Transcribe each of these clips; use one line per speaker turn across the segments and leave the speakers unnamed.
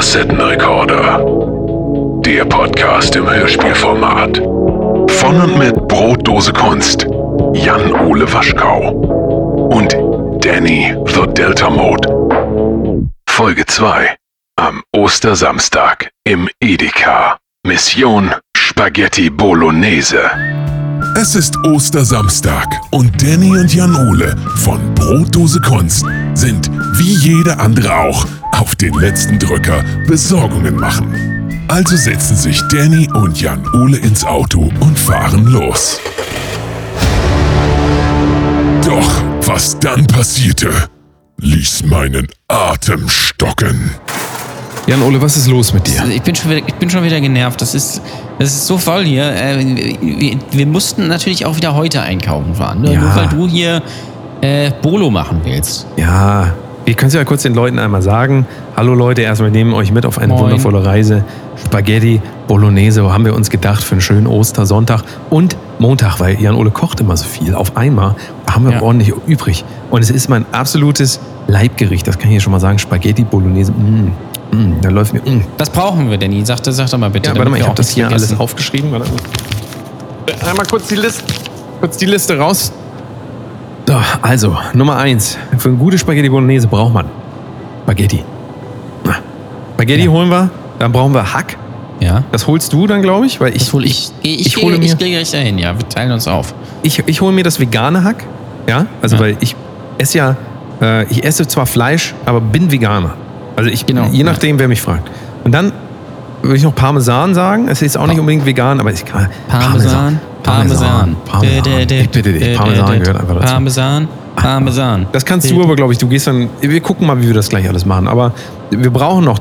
Kassettenrekorder. Der Podcast im Hörspielformat. Von und mit Brotdose Kunst. Jan-Ole Waschkau. Und Danny the Delta Mode. Folge 2. Am Ostersamstag im Edeka. Mission Spaghetti Bolognese.
Es ist Ostersamstag und Danny und Jan-Ole von Brotdose Kunst sind, wie jeder andere auch, auf den letzten Drücker Besorgungen machen. Also setzen sich Danny und Jan-Ole ins Auto und fahren los. Doch was dann passierte, ließ meinen Atem stocken.
Jan-Ole, was ist los mit dir?
Also ich bin schon wieder, ich bin schon wieder genervt. Das ist, das ist so voll hier. Äh, wir, wir mussten natürlich auch wieder heute einkaufen fahren. Ne?
Ja.
Nur weil du hier äh, Bolo machen willst.
Ja, wir können es ja kurz den Leuten einmal sagen. Hallo Leute, erstmal nehmen euch mit auf eine
Moin.
wundervolle Reise. Spaghetti, Bolognese, wo haben wir uns gedacht für einen schönen Ostersonntag und Montag, weil Jan-Ole kocht immer so viel auf einmal. Haben wir
Ja.
ordentlich übrig. Und es ist mein absolutes Leibgericht, das kann ich hier schon mal sagen. Spaghetti, Bolognese, mm, mm, da läuft mir. Mm.
Was brauchen wir denn? Sag, sag doch mal bitte.
Ja, warte mal, ich habe das hier alles
vergessen.
aufgeschrieben. Warte. Einmal kurz die Liste, kurz die Liste raus. So, also, Nummer eins. Für eine gute Spaghetti Bolognese braucht man Spaghetti. Na, Spaghetti
Ja.
holen wir, dann brauchen wir Hack.
Ja.
Das holst du dann, glaube ich, weil ich,
Das hol ich. Ich, ich,
ich
gehe-
hole mir-
ich gehe gleich dahin, ja. Wir teilen uns auf.
ich, ich hole mir das vegane Hack. Ja, also
Ja.
weil ich esse ja, äh, ich esse zwar Fleisch, aber bin Veganer. Also ich,
Genau,
je
ja.
nachdem, wer mich fragt. Und dann würde ich noch Parmesan sagen. Es ist auch nicht unbedingt vegan, aber ich kann
Parmesan. Parmesan.
Parmesan. Ich bitte dich, Parmesan gehört einfach dazu.
Parmesan. Parmesan.
Das kannst du aber, glaube ich, du gehst dann, wir gucken mal, wie wir das gleich alles machen. Aber wir brauchen noch,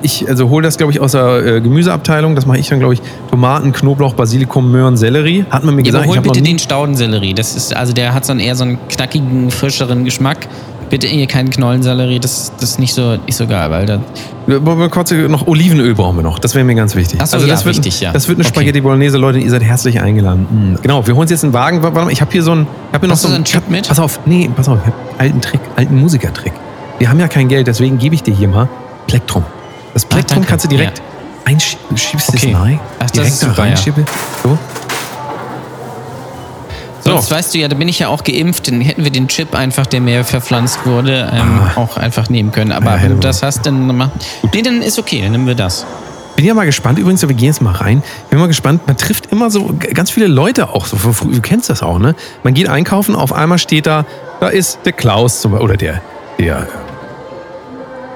ich also hole das, glaube ich, aus der äh, Gemüseabteilung. Das mache ich dann, glaube ich, Tomaten, Knoblauch, Basilikum, Möhren, Sellerie. Hat man mir
Ja,
gesagt,
aber
ich
hol bitte den Staudensellerie. Das ist, also der hat so einen, eher so einen knackigen, frischeren Geschmack. Bitte hier keinen Knollensellerie, das, das ist nicht so, nicht so geil, weil da,
Kurz noch Olivenöl brauchen wir noch. Das wäre mir ganz wichtig. Also
Ach so, ja,
das wird,
wichtig, ja.
Das wird eine
Okay.
Spaghetti Bolognese, Leute. Ihr seid herzlich eingeladen. Mm. Genau, wir holen uns jetzt einen Wagen. Warte mal, ich habe hier so einen. Ich habe hier noch
Hast du so einen Chip mit?
Pass auf, nee, pass auf. Ich hab einen alten Trick, alten Musikertrick. Wir haben ja kein Geld, deswegen gebe ich dir hier mal Plektrum. Das Plektrum
danke.
kannst du direkt einschieben. Schiebst
Okay.
es rein.
Ach, das
direkt
ist
da
super, ja.
reinschieben. So. So.
Sonst weißt du ja, da bin ich ja auch geimpft, dann hätten wir den Chip einfach, der mir verpflanzt wurde, ähm, auch einfach nehmen können. Aber
Ah. Ja,
wenn du das hast, dann mach. Nee, dann ist okay, dann nehmen wir das.
Bin ja mal gespannt, übrigens, wir gehen jetzt mal rein. Bin mal gespannt, man trifft immer so ganz viele Leute auch, so von früh, du kennst das auch, ne? Man geht einkaufen, auf einmal steht da, da ist der Klaus zum Beispiel, oder der, der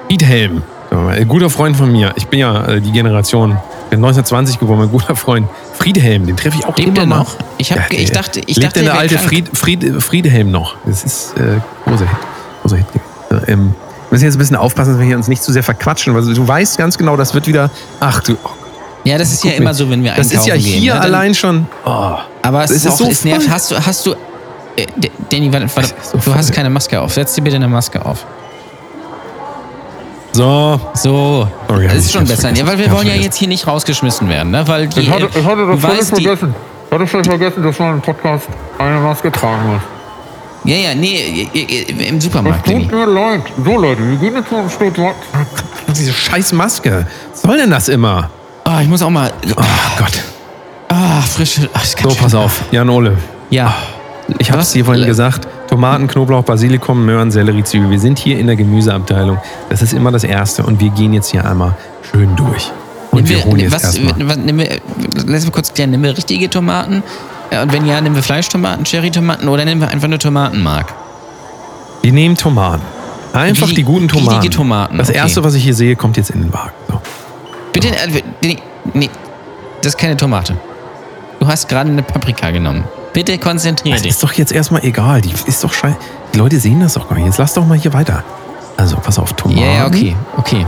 Friedhelm, wir mal, ein guter Freund von mir. Ich bin ja äh, die Generation, bin 1920 geboren, mein guter Freund Friedhelm, den treffe ich auch
Lebt
immer
der
mal.
noch? Ich hab ge- ich dachte- ich
lebt
dachte,
der
der
alte. Fried, Fried, Friedhelm noch? Das ist äh, großer Hit. Großer Hit. Äh, ähm, wir müssen jetzt ein bisschen aufpassen, dass wir hier uns nicht zu sehr verquatschen, weil du weißt ganz genau, das wird wieder. Ach du, oh
Ja, das ist ja immer so, wenn wir
Das
einkaufen
ist ja
gehen.
hier
ne? Dann-
allein schon. Oh.
Aber es
Das
ist, auch,
so
es nervt. Hast du, hast du, äh, Danny, warte, warte, du hast keine Maske auf. Setz dir bitte eine Maske auf.
So.
So,
Sorry, hab
das ist schon besser.
vergessen.
Ja, weil wir
Ja,
wollen ja jetzt hier nicht rausgeschmissen werden, ne? Weil die,
Ich hatte, ich hatte das völlig vergessen. Ich hatte völlig vergessen, dass man im Podcast eine Maske tragen muss.
Ja, ja, nee, im
Es
Supermarkt,
tut
Danny.
mir leid. So Leute, wir gehen jetzt mal ein Stück.
Diese scheiß Maske. Was soll denn das immer?
Ah, ich muss auch mal.
Oh Gott.
Ah, frische. Ach,
So, pass auf. Jan Ole.
Ja.
Ich habe es dir vorhin
Le-
gesagt. Tomaten, Knoblauch, Basilikum, Möhren, Sellerie, Zwiebel. Wir sind hier in der Gemüseabteilung. Das ist immer das Erste. Und wir gehen jetzt hier einmal schön durch. Und
Nehmen
wir holen jetzt
was,
erstmal.
wir, lass mal kurz klären, nehmen wir richtige Tomaten? Und wenn ja, nehmen wir Fleischtomaten, Cherrytomaten oder nehmen wir einfach nur Tomatenmark?
Wir nehmen Tomaten. Einfach
Wie-
die guten Tomaten.
Tomaten,
Das
okay.
Erste, was ich hier sehe, kommt jetzt in den Wagen. So.
Bitte, äh, nee, nee, das ist keine Tomate. Du hast gerade eine Paprika genommen. Bitte konzentriere
Das
dich.
ist doch jetzt erstmal egal. Die ist doch scheiße. Die Leute sehen das doch gar nicht. Jetzt lass doch mal hier weiter. Also, pass auf, Tomaten.
Ja, ja, okay, okay.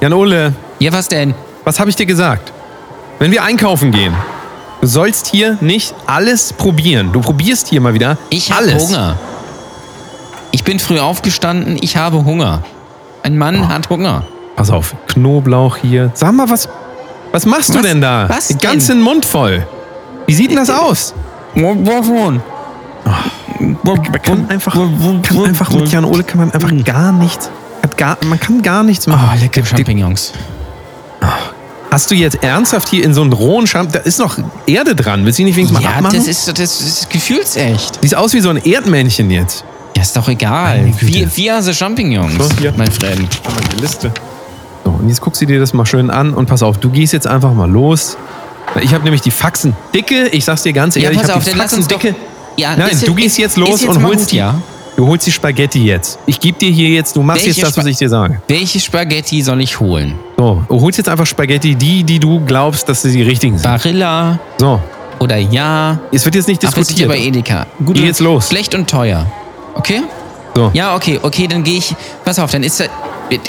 Jan Ole,
Ja, was denn?
was habe ich dir gesagt? Wenn wir einkaufen gehen, du sollst hier nicht alles probieren. Du probierst hier mal wieder
Ich habe. Hunger. Ich bin früh aufgestanden, ich habe Hunger. Ein Mann
Oh.
hat Hunger.
Pass auf, Knoblauch hier. Sag mal, was, was machst du
Was-
denn da?
was
Den
denn?
ganzen Mund voll. Wie sieht denn das aus?
Wovon?
Man kann einfach, kann einfach mit Jan Ole kann man einfach gar nichts, gar, man kann gar nichts
Oh,
machen.
lecker Champignons.
Hast du jetzt ernsthaft hier in so einen rohen Scham... Da ist noch Erde dran. Willst du nicht wenigstens mal
Ja,
abmachen?
das ist, das ist gefühlsecht.
Sieht aus wie so ein Erdmännchen jetzt.
Ja, ist doch egal. Wie, wie also Champignons,
So, hier.
mein Freund.
Mal Liste. So, und jetzt guckst du dir das mal schön an und pass auf, du gehst jetzt einfach mal los. Ich habe nämlich die Faxen dicke. Ich sag's dir ganz
Ja,
ehrlich,
pass
ich habe die Faxen dicke.
Ja,
Nein,
ist-
du gehst
ist-
jetzt los
jetzt
und holst
gut,
die.
ja.
Du holst die Spaghetti jetzt. Ich gebe dir hier jetzt, du machst
Welche
jetzt das, was ich dir sage.
Welche Spaghetti soll ich holen?
So, du holst jetzt einfach Spaghetti, die, die du glaubst, dass sie die richtigen sind.
Barilla
So,
oder ja?
es wird jetzt nicht
Ach, wir sind
diskutiert.
bei Edeka. Gut,
Geh jetzt los.
Schlecht und teuer. Okay?
So.
Ja, okay, okay, dann gehe ich. Pass auf, dann ist da.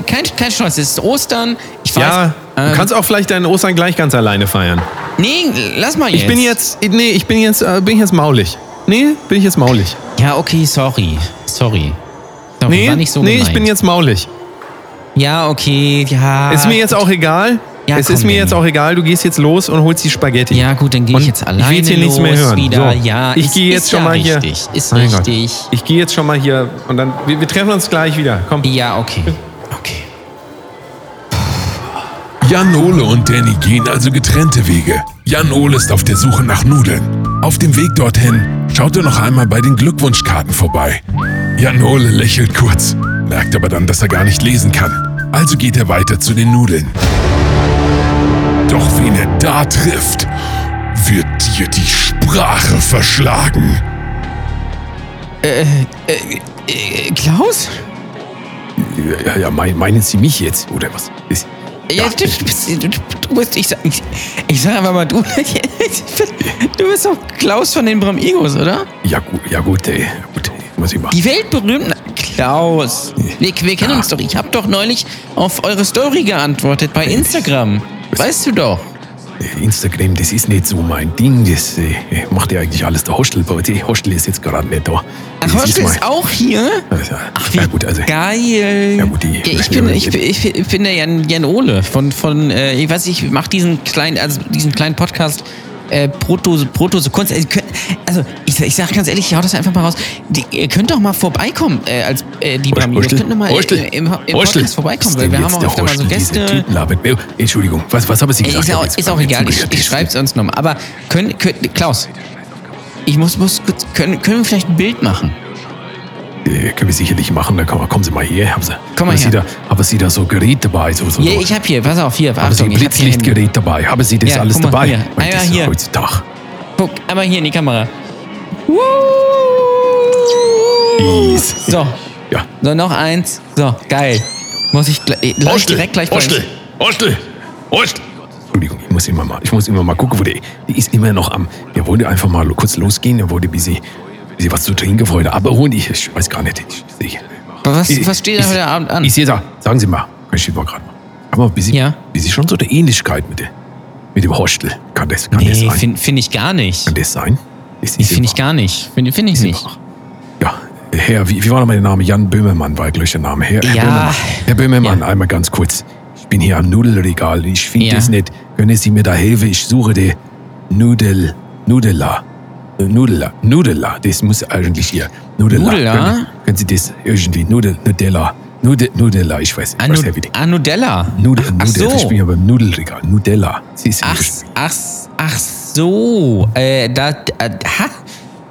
Kein, kein Stolz, es ist Ostern. Ich weiß.
Ja, du
ähm,
kannst auch vielleicht deinen Ostern gleich ganz alleine feiern.
Nee, lass mal jetzt.
Ich bin jetzt, nee, ich bin jetzt, äh, bin ich jetzt maulig. Nee, bin ich jetzt maulig.
Ja, okay, sorry. Sorry. sorry
Nee,
war nicht so
nee, ich
gemeint.
bin jetzt maulig.
Ja, okay, ja.
Ist mir jetzt auch egal.
Ja,
es
komm,
ist mir
Danny.
jetzt auch egal. Du gehst jetzt los und holst die Spaghetti.
Ja, gut, dann gehe ich jetzt
ich
alleine
will jetzt hier nichts mehr hören.
wieder.
So,
Ja,
ich
ist-
gehe jetzt
ist
schon
ja
mal hier.
richtig, Ist
Mein Gott.
richtig.
Ich gehe jetzt schon mal hier und dann wir, wir treffen uns gleich wieder. Komm.
Ja. Okay.
Jan Ole und Danny gehen also getrennte Wege. Jan Ole ist auf der Suche nach Nudeln. Auf dem Weg dorthin schaut er noch einmal bei den Glückwunschkarten vorbei. Jan Ole lächelt kurz, merkt aber dann, dass er gar nicht lesen kann. Also geht er weiter zu den Nudeln. Doch wen er da trifft, wird dir die Sprache verschlagen.
Äh, Klaus?
Ja, ja, mein, meinen Sie mich jetzt oder was? Ist,
Ja, du, du bist, du, bist, ich sag, ich, ich sag einfach mal, du, du bist doch Klaus von den Bramigos, oder?
ja gut, ja gut, ey, gut, muss ich machen.
Die weltberühmten Klaus. Wir, wir kennen uns doch. Ich habe doch neulich auf eure Story geantwortet bei Instagram. Weißt du doch.
Instagram, das ist nicht so mein Ding. Das äh, macht ja eigentlich alles der Hostel. Aber der Hostel ist jetzt gerade nicht da.
Ach, Hostel ist auch hier?
Also,
Ach, wie
ja gut, also
geil.
Ja, gut, die-
Ja, ich, bin, ich, ich, ich bin der Jan, Jan Ole von, von äh, ich weiß nicht, ich mache diesen kleinen, also diesen kleinen Podcast äh, Brotdose, Brotdose Kunst. Also, ihr könnt- also ich, ich sag ganz ehrlich, ich hau das einfach mal raus. Die, ihr könnt doch mal vorbeikommen äh, als äh, die Bramigos.
Hostel,
Könnt doch mal
Hostel,
äh, im, im
Hostel.
Podcast vorbeikommen, weil wir haben auch öfter mal so Gäste.
Oh, Entschuldigung, was, was haben Sie
Ey,
gesagt?
Ist,
Ich
auch, ist auch egal, ich, ich schreib's uns nochmal. Aber können, können, Klaus, ich muss, muss kurz, können, können wir vielleicht ein Bild machen?
Äh, können wir sicherlich machen. Da kommen, kommen Sie mal her. Haben Sie,
Komm mal
haben Sie
her.
da, haben Sie da so Gerät dabei? So, so,
Ja, ich hab hier, pass auf, hier,
haben Sie
Achtung,
ein
hier Handy.
Blitzlichtgerät dabei? Haben Sie das
Ja,
alles
mal,
dabei?
hier. Einmal
das
hier.
Heutzutage.
Guck, einmal hier in die Kamera.
Easy.
So,
Ja.
so noch eins. So, geil. Muss ich gleich, äh, lass ich direkt gleich bei
Hostel, Hostel, Hostel.
Entschuldigung, ich muss immer mal, ich muss immer mal gucken, wo der, der ist immer noch am, der wollte einfach mal kurz losgehen, der wollte ein bisschen was zu trinken vorher abholen. Ich, ich weiß gar nicht. Ich, ich,
Was,
ich-
was steht denn
ich-
heute Abend an?
Ich sehe da, sagen Sie mal, ich stehe mal gerade mal. Aber ein bisschen,
Ja.
bisschen schon so eine Ähnlichkeit mit, der, mit dem Hostel. Kann das, kann das
Nee,
sein?
finde find ich gar nicht.
kann das sein? Das
Finde ich gar nicht. Finde find ich nicht.
Ja, Herr, wie, wie war noch mein Name? Jan Böhmermann war gleich der Name. Herr, Herr
Ja.
Böhmermann, Herr Böhmermann
Ja.
einmal ganz kurz. Ich bin hier am Nudelregal. Ich finde
Ja.
das nicht. Können Sie mir da helfen? Ich suche die Nudel, Nudela. Äh, Nudela, Nudela, das muss eigentlich hier. Nudela.
Nudela?
Können, können Sie das irgendwie? Nudel, Nudella. Nudel, Nudela, ich weiß nicht.
Anu,
weiß nicht, wie die-
Anudella.
Nudel,
Ach
Nudel,
so.
ich bin ja beim Nudelregal. Nudella. Sie ist
Ach, ach, ach so. Äh, da, äh, ha?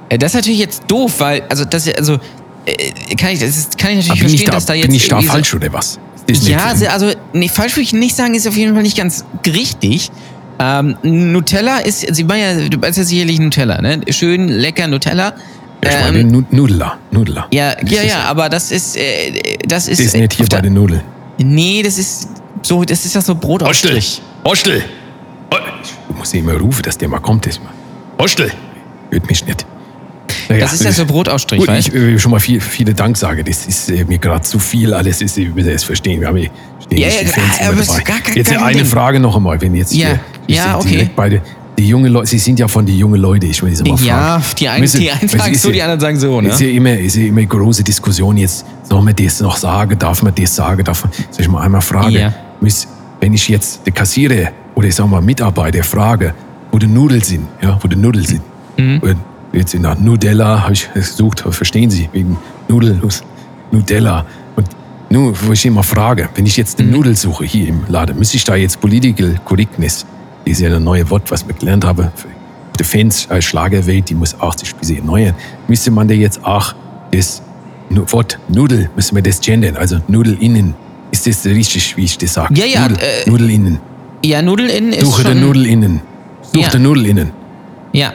Äh, Das ist natürlich jetzt doof, weil, also, das, also, äh, kann ich, das ist, kann ich natürlich
ich
verstehen,
da,
dass da jetzt.
bin ich da
irgendwie so-
falsch oder was?
Ja, se- also nee, falsch würde ich nicht sagen, ist auf jeden Fall nicht ganz richtig. Ähm, Nutella ist, Sie meinen ja, du weißt ja sicherlich Nutella, ne? Schön lecker Nutella.
ich
Ähm,
meine Nu- Nudela. Nudela.
ja,
Das
ja, ja, aber das ist, äh, das ist.
Das ist nicht hier bei den Nudeln.
Nee, das ist so, das ist ja so
Hostel,
Brotaufstrich.
Hostel,
Du musst immer rufen, dass der mal kommt. Das mal.
Hostel.
Hört mich nicht. Naja,
Das ist ja so Brotaufstrich,
Gut, ich will schon mal viel, viele Dank sagen. Das ist äh, mir gerade zu viel. Alles ist, ich will das verstehen. Wir haben hier stehen
Ja, ja,
die Fans
aber gar kein-
Jetzt eine
Ding.
Frage noch einmal. Wenn jetzt
Ja,
hier, ich
ja, okay.
direkt beide, die junge Leute, Sie sind ja von die jungen Leute. Ich will Sie mal
Ja,
fragen.
die einen, die einen sagen so, die
ja-
anderen sagen so, ne?
Ist ja immer, ist ja immer große Diskussion jetzt. Soll man das noch sagen? Darf man das sagen? Darf man, soll ich mal einmal fragen?
Ja.
Wenn ich jetzt der Kassierer oder ich sag mal Mitarbeiter frage, wo die Nudeln sind, ja, wo die Nudeln sind.
Mhm.
Jetzt in der Nudella habe ich gesucht, verstehen Sie, wegen Nudeln, Nudella. Und Nur, wo ich immer frage, wenn ich jetzt eine Nudel suche hier im Laden, müsste ich da jetzt Political Correctness, das ist ja ein neues Wort, was wir gelernt haben, für die Fans als Schlagerwelt, die muss auch sich bisschen erneuern, müsste man da jetzt auch das Wort Nudel, müssen wir das gendern, also Nudel innen. Ist das richtig, wie ich das sage?
Ja, ja,
Nudel,
äh,
Nudel innen.
Ja, Nudel in ist
Suche
schon...
den Nudel innen. Suche
Ja.
den Nudel innen.
Ja.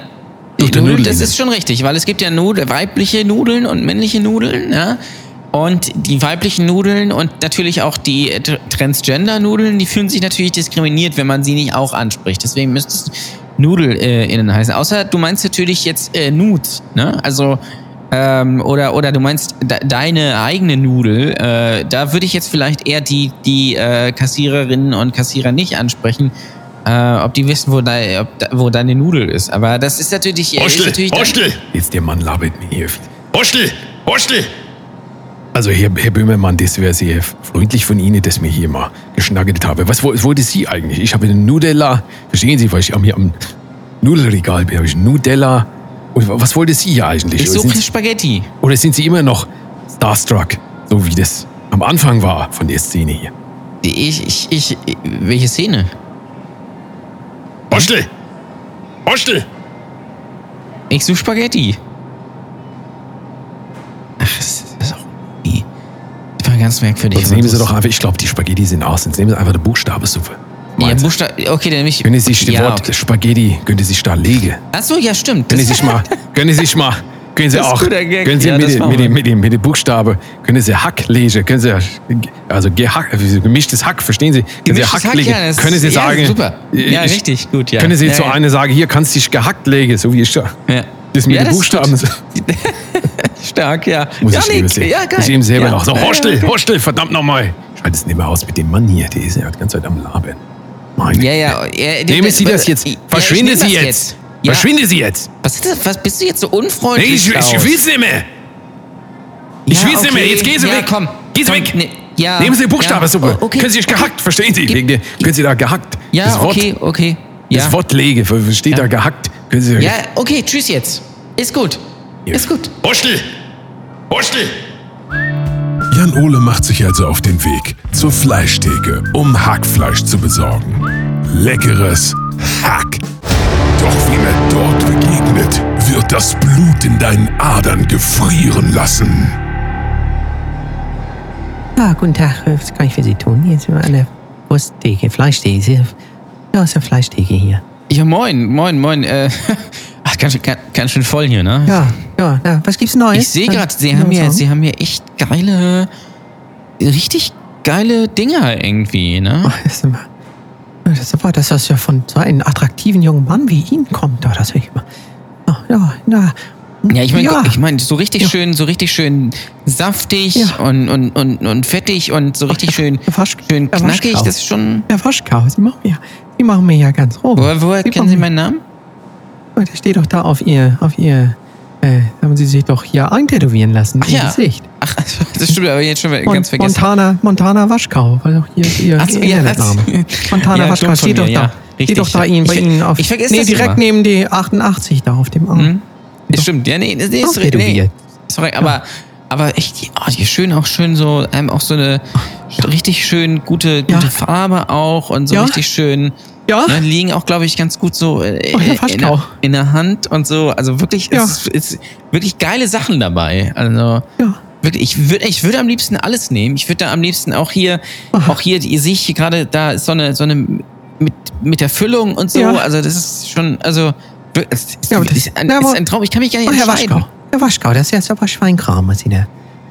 Durch
die Nudeln,
Nudeln
das
innen.
ist schon richtig, weil es gibt ja Nudel, weibliche Nudeln und männliche Nudeln, ja. Und die weiblichen Nudeln und natürlich auch die äh, Tr- Transgender-Nudeln, die fühlen sich natürlich diskriminiert, wenn man sie nicht auch anspricht. Deswegen müsste es Nudel äh, innen heißen. Außer du meinst natürlich jetzt äh, Nudes, ne? Also ähm, oder, oder du meinst de deine eigene Nudel, äh, da würde ich jetzt vielleicht eher die, die äh, Kassiererinnen und Kassierer nicht ansprechen, äh, ob die wissen, wo, dei, ob, da- wo deine Nudel ist. Aber das ist natürlich. äh, ist
Hostel,
natürlich
Hostel,
Jetzt der Mann labert mir hier.
Hostel, Hostel.
Also Herr, Herr Böhmermann, das wäre sehr freundlich von Ihnen, dass mir hier mal geschnaggelt habe. Was woll- wollte Sie eigentlich? Ich habe einen Nudella. Verstehen Sie, weil ich am, hier am Nudelregal bin, habe ich Nudella. Und wa- was wollte Sie hier eigentlich?
Ich suche
sind,
Spaghetti.
oder sind Sie immer noch starstruck, so wie das am Anfang war von der Szene hier?
Ich, ich, ich, welche Szene?
Hostel, Hostel.
Ich suche Spaghetti. Ach, ganz merkwürdig.
Jetzt nehmen Sie doch einfach, ich glaube, die Spaghetti sind aus. Jetzt nehmen Sie einfach die Buchstabensuppe.
Ja,
Meins.
Buchstabe. Okay, dann nehme ich.
Können Sie sich das
ja,
Wort
okay.
Spaghetti, können Sie sich da legen?
Achso, ja, stimmt.
Können Sie sich mal, können Sie sich mal, können Sie auch, können Sie
Ja,
mit,
machen
mit, den- mit, mit den Buchstaben, können Sie Hack lesen, können Sie, also gehack, also gemischtes Hack, verstehen Sie? Können Sie
Gemischtes
Hack
Hack,
legen?
ja,
können Sie sagen,
super. Ja,
ich-
richtig, gut, ja.
Können Sie zu einer sagen, hier kannst du dich gehackt legen, so wie ich da.
Ja.
Das mit den Buchstaben.
Stark, ja.
Muss
ja,
ich
nee, ja, geil.
Ich eben selber
ja.
noch. So,
Ja, ja,
Hostel,
okay.
Hostel, verdammt nochmal. Schalt es nicht mehr aus mit dem Mann hier, der ist ja die ganze Zeit am Labern. Meine
Ja, ja. ja
Nehmen Sie das jetzt.
Ja,
Verschwinde
ich nehm
Sie
das
jetzt.
Ja.
Verschwinde Sie jetzt.
Was, ist das? Was bist du jetzt so
Nee,
unfreundlich?
ich, ich
Klaus?
will's nicht mehr. Ich
Ja,
will's nicht mehr.
okay.
Jetzt gehen Sie
Ja,
weg.
komm.
Gehen Sie
Komm,
weg.
nee, ja,
Nehmen Sie Buchstabensuppe.
ja, oh, okay,
Können Sie sich
okay.
gehackt, verstehen Sie? Der, können Sie da gehackt.
Ja,
das Wort,
okay, okay. Ja.
Das Wort lege, versteht da gehackt. Können Sie
ja, okay, tschüss jetzt. Ist gut.
Ja.
Ist gut.
Hostel, Hostel.
Jan Ole macht sich also auf den Weg zur Fleischtheke, um Hackfleisch zu besorgen. Leckeres Hack. Doch wem er dort begegnet, wird das Blut in deinen Adern gefrieren lassen.
Ja, guten Tag. Was kann ich für Sie tun? Hier sind wir an der Wursttheke, Fleischtheke. Sie- Ja, ist ja Fleischtheke hier.
Ja, moin, moin, moin. Äh, ach, ganz, ganz, ganz schön voll hier, ne?
Ja, ja, ja. Was gibt's Neues?
Ich sehe gerade, Sie haben ja? Sie haben ja echt geile, richtig geile Dinger irgendwie, ne?
Ach, das ist immer. Das ist aber, dass das ja von so einem attraktiven jungen Mann wie Ihnen kommt. Ja, das will ich mal. Ja, ja, na.
Ja, ich meine,
ja.
ich meine, so richtig
Ja.
schön, so richtig schön saftig
Ja.
und, und, und, und fettig und so richtig
Ach,
schön,
der Wasch-
schön
der
knackig. Das ist schon.
Herr Waschkau, Sie machen mir, Sie machen mir ja ganz roh.
Woher, woher kennen Sie meinen Namen?
Der steht doch da auf Ihr, auf Ihr, äh, haben Sie sich doch hier eintätowieren lassen
Ach
im
ja.
Gesicht.
Ach, das stimmt, aber jetzt schon wieder
Mon
ganz vergessen.
Montana, Montana Waschkau, weil doch hier Ihr
Ach so, ja, das-
Montana
Ja,
Waschkau steht doch da.
ja.
Steht doch da
ja.
Ihnen, bei
Ich
Ihnen auf.
ich vergesse
nee, direkt
immer.
neben die 88 da auf dem Arm.
Mhm. Das stimmt, ja, nee, nee, nee, ist, nee,
Auftätowiert.
sorry, aber, aber echt, die, oh, die schön auch schön so, einem auch so eine richtig schön gute, gute
Ja.
Farbe auch und so
Ja.
richtig schön.
Ja.
Ne, liegen auch, glaube ich, ganz gut so äh,
Oh, Herr
in, der, in der Hand und so. Also wirklich,
Ja.
es ist, wirklich geile Sachen dabei. Also
Ja.
wirklich, ich würde ich würde am liebsten alles nehmen. Ich würde da am liebsten auch hier,
Aha.
auch hier, ihr seht hier gerade, da ist so eine, so eine mit, mit der Füllung und so.
Ja.
Also das ist schon, also es ist,
Ja, das-
ist, ein,
ja,
ist ein Traum. Ich kann mich gar nicht
Oh, Herr. Waschkau. Herr Waschkau, das ist jetzt aber Schweinkram, was Sie da.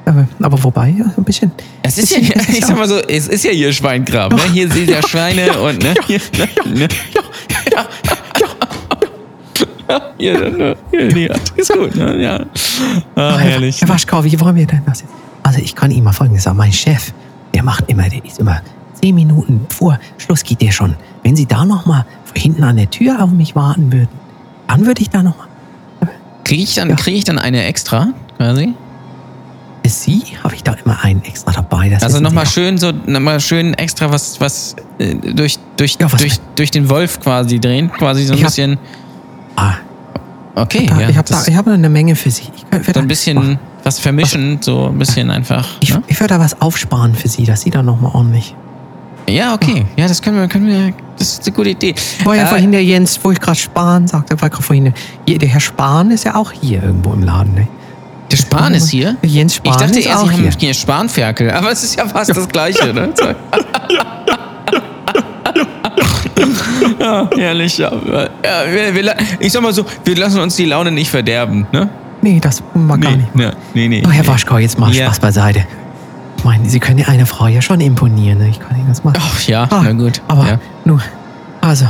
Aber, aber wobei, ja, ein bisschen.
Es ist ja,
bisschen- ist
ich sag mal so, es ist ja hier Schweinkram. Ne? Hier seht ihr Schweine und ne? Hier, ne? Ja, ja, Hier, ne? Hier, nee, ist gut, ne? Ja.
Herr,
herrlich.
Herr Waschkau, wie wollen wir denn das jetzt? Also ich kann Ihnen mal Folgendes sagen. Mein Chef, der macht immer, der ist immer zehn Minuten vor Schluss geht der schon. Wenn Sie da noch mal hinten an der Tür auf mich warten würden, dann würde ich da noch mal.
Kriege ich, dann-
Ja.
krieg ich dann eine extra, quasi?
Für Sie habe ich da immer einen extra dabei. Das
Also nochmal schön, so nochmal schön extra was, was äh, durch, durch,
Ja, was-
durch, durch den Wolf quasi drehen, quasi so ein
Ich hab-
bisschen.
auch. Ah,
Okay,
da,
ja.
ich habe da, ich habe eine Menge für Sie. Ich kann,
so ein bisschen was vermischen, so ein bisschen einfach.
Ich,
ne?
ich würde da was aufsparen für Sie, dass Sie da nochmal ordentlich.
Ja, okay. Ja, das können wir, können wir, das ist eine gute Idee.
Ja
Äh,
vorhin der Jens, wo ich gerade Spahn sagte, war gerade vorhin, der Herr Spahn ist ja auch hier irgendwo im Laden. Ne?
Der Spahn ist hier?
Jens Spahn
Ich dachte
ist
eher,
auch
Sie haben
hier.
Spanferkel, aber es ist ja fast das Gleiche, ne? ja, herrlich, ja. ja wir, wir, ich sag mal so, wir lassen uns die Laune nicht verderben, ne?
Nee, das war gar nicht.
ne, nee, nee.
Oh, Herr Waschkau, jetzt mal
Ja.
Spaß beiseite. Ich meine, Sie können ja eine Frau ja schon imponieren. Ne? Ich kann Ihnen das machen.
Ach ja,
Ah,
na gut.
Aber
ja.
nur, also,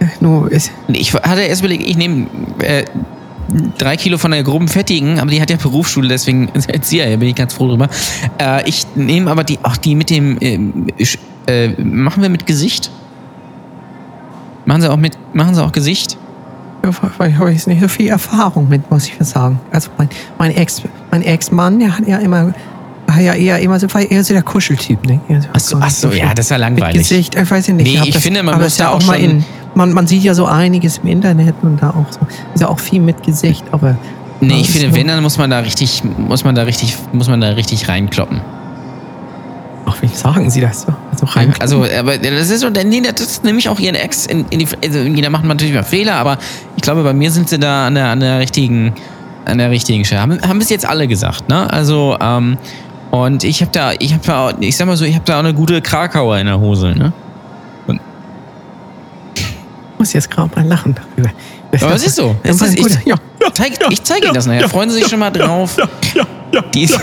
äh, nur ist.
Ich hatte erst überlegt, ich nehme äh, drei Kilo von der groben Fettigen, aber die hat ja Berufsschule, deswegen Erzieher, da bin ich ganz froh drüber. Äh, ich nehme aber die, auch die mit dem, sch- äh, machen wir mit Gesicht? Machen Sie auch mit, machen Sie auch Gesicht?
Weil ich habe jetzt nicht so viel Erfahrung mit, muss ich sagen. Also mein, mein Ex, mein Ex-Mann, der hat ja immer, ja eher immer so, war eher so der Kuscheltyp, ne? Eher so-
Ach so, ach so, ja, das ist ja
Mit
langweilig.
Gesicht, ich weiß ja nicht.
Nee, ich
das,
finde, man muss
ist ja
da
auch
auch
mal in, man, man sieht ja so einiges im Internet und da auch so, ist ja auch viel mit Gesicht, aber.
Nee, ich finde, wenn, dann muss man da richtig, muss man da richtig, muss man da richtig reinkloppen.
Ach, wie sagen Sie das so? Also rein.
Also, aber das ist so, nee, das ist nämlich auch ihren Ex in, in die, also jeder macht natürlich mal Fehler, aber ich glaube, bei mir sind sie da an der, an der richtigen, an der richtigen Stelle. Haben, haben bis jetzt alle gesagt, ne? Also, ähm, und ich habe da, ich habe da, ich sag mal so, ich habe da auch eine gute Krakauer in der Hose, ne?
Ich muss jetzt gerade mal lachen darüber. Das
Aber es ist so. Es
Das
ist, ich,
ja.
zeig, ich zeige Ihnen das nachher. Freuen Sie sich schon mal drauf. Die ist,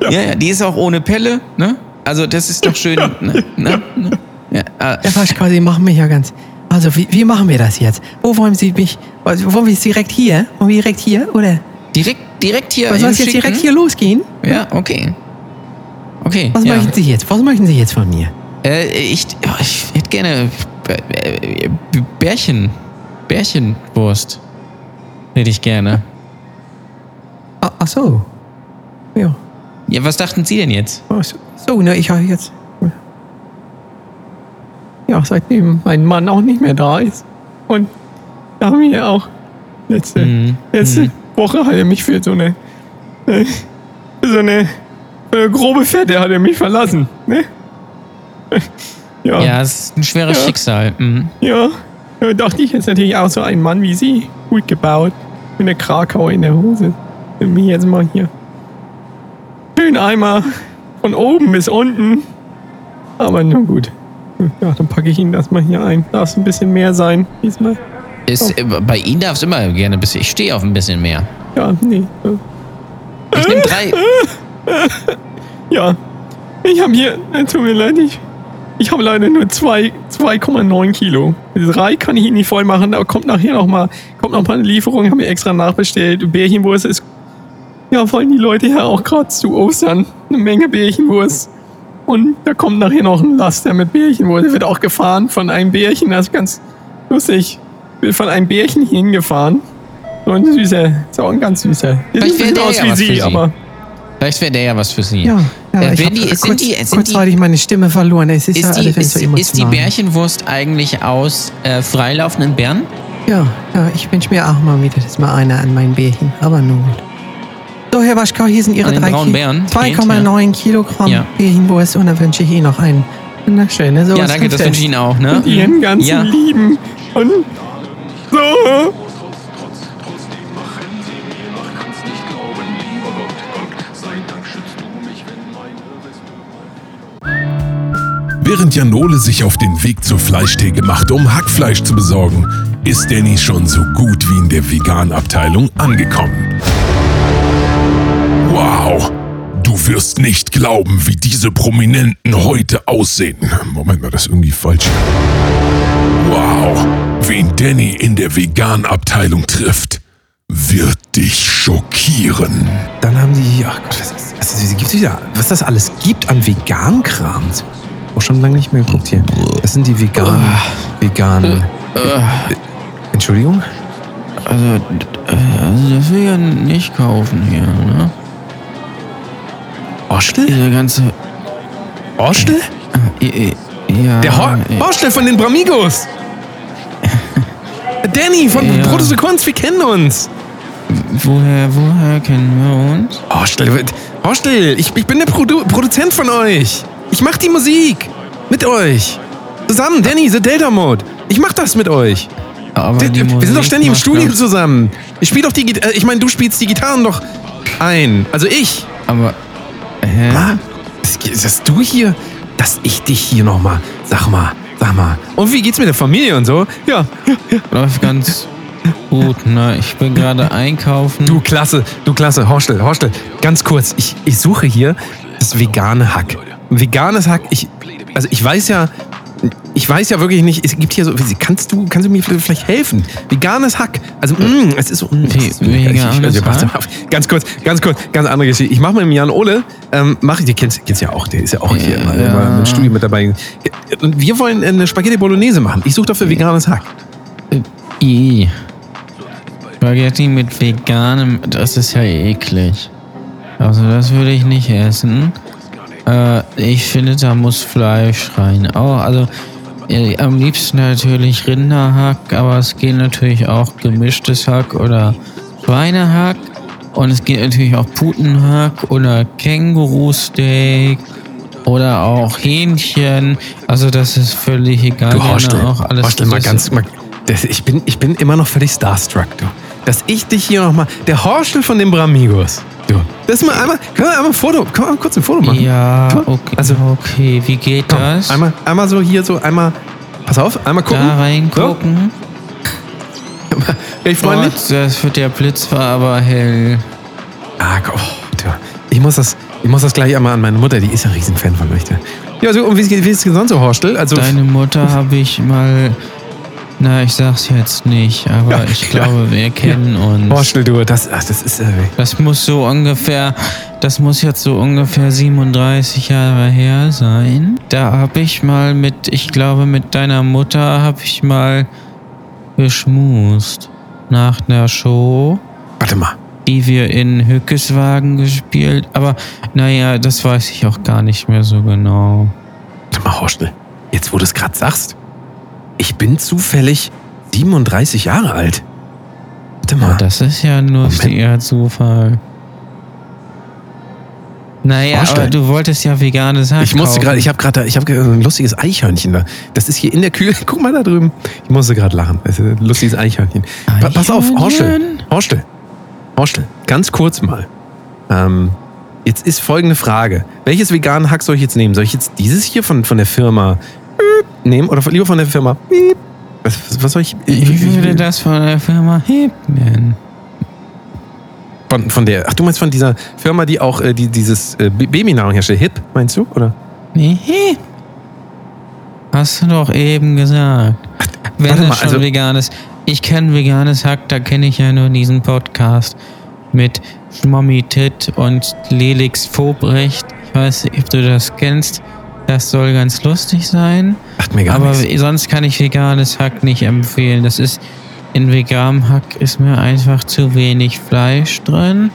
ja, ja, die ist auch ohne Pelle, ne? Also, das ist doch schön, ne? ne? ne? Ja, äh,
Ja, Waschkau, Sie machen mich ja ganz. Also, wie, wie machen wir das jetzt? Wo wollen Sie mich? also, Wollen wir es direkt hier? Wollen wir direkt hier? Oder
direkt, direkt hier.
soll es jetzt direkt hier losgehen?
Ja, okay. Okay.
Was
ja.
möchten Sie jetzt? Was möchten Sie jetzt von mir?
Äh, ich, ich hätte gerne Bärchen. Bärchenwurst. Hätte ich gerne.
Ah, ach so. Ja.
Ja, was dachten Sie denn jetzt?
Ach so, so, ne, ich habe jetzt. Ja, seitdem mein Mann auch nicht mehr da ist. Und da haben wir auch letzte,
Mhm.
letzte Woche hat er mich für so eine, äh, so eine grobe Fette hat er mich verlassen. Ne? Ja,
Ja,
ja,
es ist ein schweres
Ja.
Schicksal. Mhm.
ja. Da dachte ich jetzt natürlich auch so ein Mann wie Sie, gut gebaut, mit einer Krakau in der Hose. Nimm mich jetzt mal hier. Schön einmal von oben bis unten. Aber nur gut. Ja, dann packe ich Ihnen das mal hier ein. Darf es ein bisschen mehr sein diesmal?
Ist, äh, bei Ihnen darf es immer gerne ein bisschen. Ich stehe auf ein bisschen mehr.
Ja, nee.
Ich nehme drei.
Ja. Ich habe hier, äh, tut mir leid, ich, ich habe leider nur zwei- 2,9 Kilo. Drei kann ich Ihnen nicht voll machen, da kommt nachher noch mal, kommt noch mal eine Lieferung, haben wir extra nachbestellt. Bärchenwurst ist, ja, wollen die Leute ja auch gerade zu Ostern eine Menge Bärchenwurst. Und da kommt nachher noch ein Laster mit Bärchenwurst. Der wird auch gefahren von einem Bärchen, das ist ganz lustig. Wird von einem Bärchen hier hingefahren. So ein süßer, ist auch ein ganz süßer. Der sieht ein bisschen aus wie Sie. aber.
Vielleicht wäre der ja was für Sie.
Ja, ja
Äh,
ich hab
die- sind
kurz,
die- sind
kurzzeitig meine Stimme verloren. Es ist, ja
Ist die,
alles
ist,
so
ist die. Bärchenwurst eigentlich aus äh, freilaufenden Bären?
Ja, ja, ich wünsche mir auch mal wieder, dass mal einer an mein Bärchen. Aber nun gut. So, Herr Waschkau, hier sind Ihre drei
Bären?
2,9 Kilogramm
Ja.
Bärchenwurst und dann wünsche ich Ihnen noch einen wunderschönen
Ja,
Soße
danke, das wünsche ich Ihnen auch. Ne?
Mit Ihren ganzen
ja.
Lieben. Und so.
Während Janole sich auf den Weg zur Fleischtheke macht, um Hackfleisch zu besorgen, ist Danny schon so gut wie in der Vegan-Abteilung angekommen. Wow! Du wirst nicht glauben, wie diese Prominenten heute aussehen. Moment mal, das ist irgendwie falsch. Wow! Wen Danny in der Vegan-Abteilung trifft, wird dich schockieren.
Dann haben die, ach Gott, was, ist, was, gibt's wieder, was das alles gibt an Vegan-Kram. Auch schon lange nicht mehr geguckt hier. Das sind die veganen, veganen. Äh, Entschuldigung?
Also, d- äh, also das will ich ja nicht kaufen hier, ne?
Orstel?
Diese ganze.
Orstel?
Äh, äh, ja.
Der Hor
äh,
Orstel von den Bramigos! Danny von
Ja.
Brotose Kunst, wir kennen uns!
woher, woher kennen wir uns?
Horstel, Horstel, ich, ich bin der Produ Produzent von euch. Ich mach die Musik. Mit euch. Zusammen, Danny, The Delta Mode. Ich mach das mit euch.
Aber
Wir sind doch ständig im Studio zusammen. Ich spiele doch die Gitarre. Ich meine, du spielst die Gitarren doch ein. Also ich.
Aber, hä?
Ist ist das du hier? Dass ich dich hier nochmal. Sag mal, sag mal. Und wie geht's mit der Familie und so? Ja,
Läuft ganz gut, ne? Ich bin gerade einkaufen.
Du, klasse, du, klasse. Horstel, Horstel. Ganz kurz, ich, ich suche hier das vegane Hack. Veganes Hack, ich, also ich weiß ja, ich weiß ja wirklich nicht, es gibt hier so, kannst du, kannst du mir vielleicht helfen? Veganes Hack, also, mm, es ist so, mm, es ich-
veganes
ich-
Hack?
auf. Ganz kurz, ganz kurz, ganz andere Geschichte. Ich mache mit dem Jan Ole, ähm, mach ich, den kennst, kennst ja auch, der ist ja auch hier immer, immer im Studio mit dabei. Und wir wollen eine Spaghetti Bolognese machen. Ich suche dafür veganes Hack.
I. Spaghetti mit veganem, das ist ja eklig. Also das würde ich nicht essen. Äh, ich finde, da muss Fleisch rein. Auch, also äh, am liebsten natürlich Rinderhack, aber es geht natürlich auch gemischtes Hack oder Schweinehack. Und es geht natürlich auch Putenhack oder Kängurusteak oder auch Hähnchen. Also das ist völlig egal.
Du Horstel,
auch alles
mal
das-
ganz, mal, das, ich, bin, ich bin immer noch völlig starstruck, du. Dass ich dich hier nochmal, der Horstel von den Bramigos, du. Das mal einmal, können wir einmal ein Foto, können wir mal kurz ein Foto machen?
Ja, okay.
Also,
okay, wie geht
komm,
das?
einmal, einmal so hier, so einmal, pass auf, einmal gucken.
da reingucken.
So, recht freundlich.
Gott, das wird der Blitz war aber hell.
Ah, komm, oh. Ich muss das, ich muss das gleich einmal an meine Mutter, die ist ein Riesenfan von euch. Ja, so, und wie, wie ist es sonst so, Horstel? Also,
Deine Mutter habe ich mal. Na, ich sag's jetzt nicht, aber
Ja,
ich
ja.
glaube, wir kennen uns.
Horstel, du, das, ach, das ist, äh,
Das muss so ungefähr, das muss jetzt so ungefähr 37 Jahre her sein. Da habe ich mal mit, ich glaube, mit deiner Mutter habe ich mal geschmust. Nach einer Show.
warte mal.
die wir in Hückeswagen gespielt. Aber naja, das weiß ich auch gar nicht mehr so genau.
Warte mal, Horstel. Jetzt, wo du es gerade sagst. Ich bin zufällig 37 Jahre alt. Warte mal.
Ja, das ist ja nur
Moment.
eher Zufall. Naja, aber du wolltest ja veganes Hack
Ich musste gerade, ich habe gerade, ich habe ein lustiges Eichhörnchen da. Das ist hier in der Kühe. Guck mal da drüben. Ich musste gerade lachen. Das ist ein lustiges Eichhörnchen. Pa pass auf, Horstel.
Eichhörnchen?
Horstel. Horstel. Ganz kurz mal. Ähm, jetzt ist folgende Frage. Welches vegane Hack soll ich jetzt nehmen? Soll ich jetzt dieses hier von, von der Firma nehmen oder lieber von der Firma? Was, was, soll ich?
Ich würde das von der Firma Hip nennen.
Von, von der, ach du meinst von dieser Firma, die auch äh, die, dieses äh, Ba- Babynahrung herstellt. Hip, meinst du? Oder?
Nee, Hip. Hast du doch eben gesagt. Wenn
warte
es
mal,
schon
also-
veganes. Ich kenne veganes Hack, da kenne ich ja nur diesen Podcast mit Schmommi Tit und Lelix Vobrecht. Ich weiß nicht, ob du das kennst. Das soll ganz lustig sein.
Sagt mir gar
Aber
nichts.
sonst kann ich veganes Hack nicht empfehlen. Das ist in veganem Hack ist mir einfach zu wenig Fleisch drin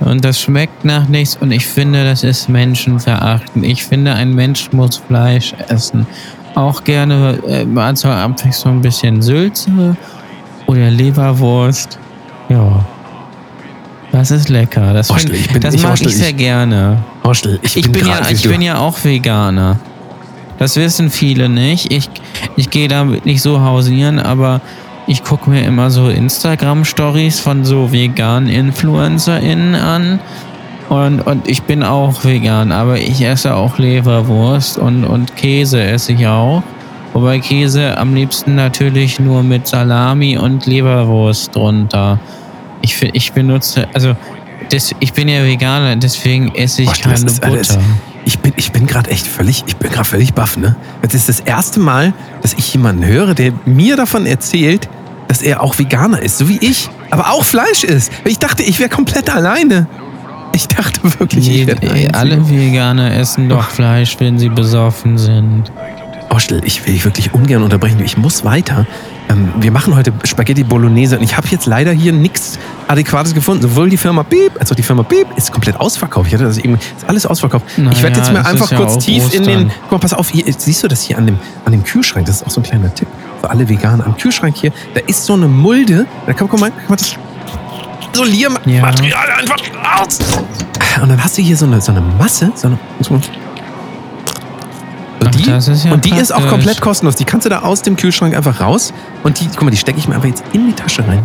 und das schmeckt nach nichts und ich finde, das ist menschenverachtend. Ich finde, ein Mensch muss Fleisch essen. Auch gerne äh, zur Abwechslung ein bisschen Sülze oder Leberwurst. Ja. Das ist lecker. Das,
Horstel,
find,
ich bin-
das
ich-
mag
Horstel,
ich sehr
ich-
gerne.
Horstel, ich,
Ich
bin,
ja, ich bin ja auch Veganer. Das wissen viele nicht. Ich, ich gehe damit nicht so hausieren, aber ich gucke mir immer so Instagram-Stories von so veganen InfluencerInnen an. Und, und ich bin auch vegan, aber ich esse auch Leberwurst und, und Käse esse ich auch. Wobei Käse am liebsten natürlich nur mit Salami und Leberwurst drunter. Ich, ich benutze, also das, ich bin ja Veganer, deswegen esse ich
das
keine
ist
Butter.
alles- Ich bin, ich bin gerade echt völlig, ich bin gerade völlig baff, ne? Das ist das erste Mal, dass ich jemanden höre, der mir davon erzählt, dass er auch Veganer ist, so wie ich, aber auch Fleisch isst. Ich dachte, ich wäre komplett alleine. Ich dachte wirklich, ich der Einzige.
alle Veganer essen doch Fleisch, wenn sie besoffen sind.
Horstel, ich will dich wirklich ungern unterbrechen. Ich muss weiter. Ähm, wir machen heute Spaghetti Bolognese und ich habe jetzt leider hier nichts Adäquates gefunden. Sowohl die Firma Beep als auch die Firma Beep ist komplett ausverkauft. Ich hatte das eben, ist alles ausverkauft.
Na
ich werde
ja,
jetzt mal einfach
ja
kurz
auch
tief in den.
Ostern.
Guck mal, pass auf, hier, siehst du das hier an dem, an dem Kühlschrank? Das ist auch so ein kleiner Tipp für alle Veganer. Am Kühlschrank hier, da ist so eine Mulde. Da kann, guck mal, guck mal das, Isoliermaterial einfach raus. Und dann hast du hier so eine, so eine Masse, so eine, so eine
Ach,
die,
ist ja
und die ist auch komplett kostenlos. Die kannst du da aus dem Kühlschrank einfach raus und die, guck mal, die stecke ich mir einfach jetzt in die Tasche rein.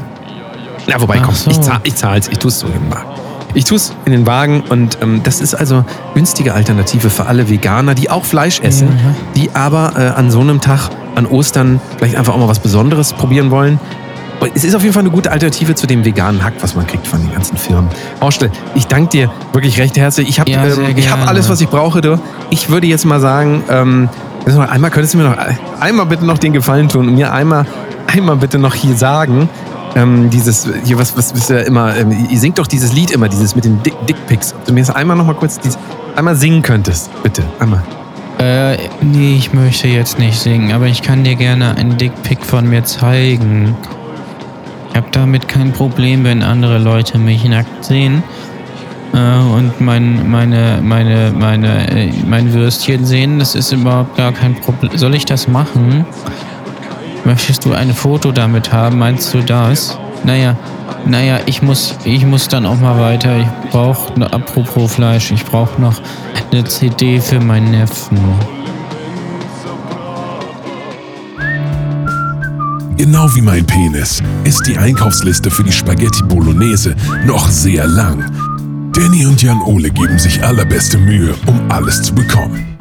Ja, wobei,
Ach
komm,
so.
ich, zahl, ich zahl's, ich tu's so in den Wagen. Ich tu's in den Wagen und ähm, das ist also günstige Alternative für alle Veganer, die auch Fleisch essen,
Mhm.
die aber äh, an so einem Tag, an Ostern, vielleicht einfach auch mal was Besonderes probieren wollen. Es ist auf jeden Fall eine gute Alternative zu dem veganen Hack, was man kriegt von den ganzen Firmen. Horstel, ich danke dir wirklich recht herzlich. Ich habe
Ja,
ähm, ich hab alles, was ich brauche. Du. Ich würde jetzt mal sagen, ähm, einmal könntest du mir noch einmal bitte noch den Gefallen tun und mir einmal, einmal bitte noch hier sagen, ähm, dieses, hier, was, was ist ja immer, ähm, ihr singt doch dieses Lied immer, dieses mit den Dick, Dickpics. Ob du mir das einmal noch mal kurz, dieses, einmal singen könntest, bitte, einmal.
Äh, nee, ich möchte jetzt nicht singen, aber ich kann dir gerne einen Dickpick von mir zeigen. Ich habe damit kein Problem, wenn andere Leute mich nackt sehen äh, und mein, meine, meine, meine, äh, mein Würstchen sehen. Das ist überhaupt gar kein Problem. Soll ich das machen? Möchtest du ein Foto damit haben? Meinst du das? Naja, naja, ich muss, ich muss dann auch mal weiter. Ich brauche, apropos Fleisch, ich brauche noch eine CD für meinen Neffen.
Genau wie mein Penis ist die Einkaufsliste für die Spaghetti Bolognese noch sehr lang. Danny und Jan Ole geben sich allerbeste Mühe, um alles zu bekommen.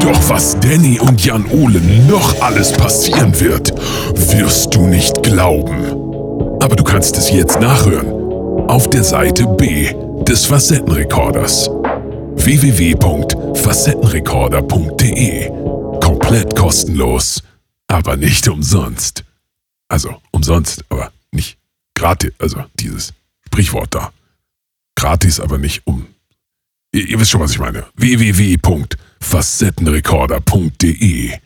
Doch was Danny und Jan Ole noch alles passieren wird, wirst du nicht glauben. Aber du kannst es jetzt nachhören. Auf der Seite B des Facettenrekorders. www.facettenrekorder.de Komplett kostenlos, aber nicht umsonst. Also umsonst, aber nicht gratis. Also dieses Sprichwort da. Gratis, aber nicht um. Ihr, ihr wisst schon, was ich meine. www.facettenrekorder.de